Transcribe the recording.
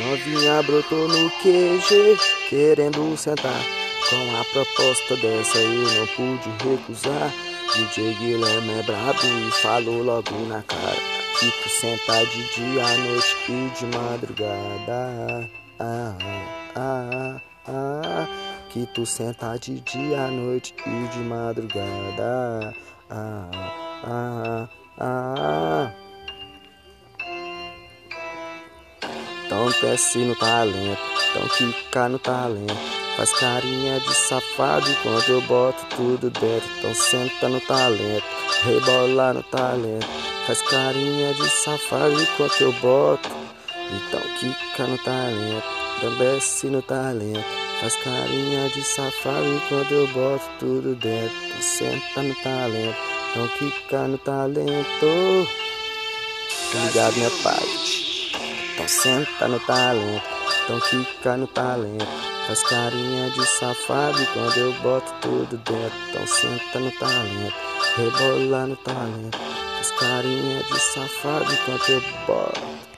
Novinha brotou no QG, querendo sentar. Com a proposta dessa eu não pude recusar. DJ Guilherme é brabo e falou logo na cara. Que tu senta de dia à noite e de madrugada. Ah, ah, ah, ah. Que tu senta de dia à noite e de madrugada. Ah, ah. ah. Então desce no talento, então fica no talento. Faz carinha de safado enquanto eu boto tudo dentro. Então senta no talento, rebola no talento. Faz carinha de safado enquanto eu boto. Então quica no talento, então desce no talento. Faz carinha de safado enquanto eu boto tudo dentro. Então senta no talento, então quica no talento. Ligado, minha pai. Senta no talento, então fica no talento. Faz carinha de safado quando eu boto tudo dentro. Então senta no talento, rebola no talento. Faz carinha de safado enquanto eu boto.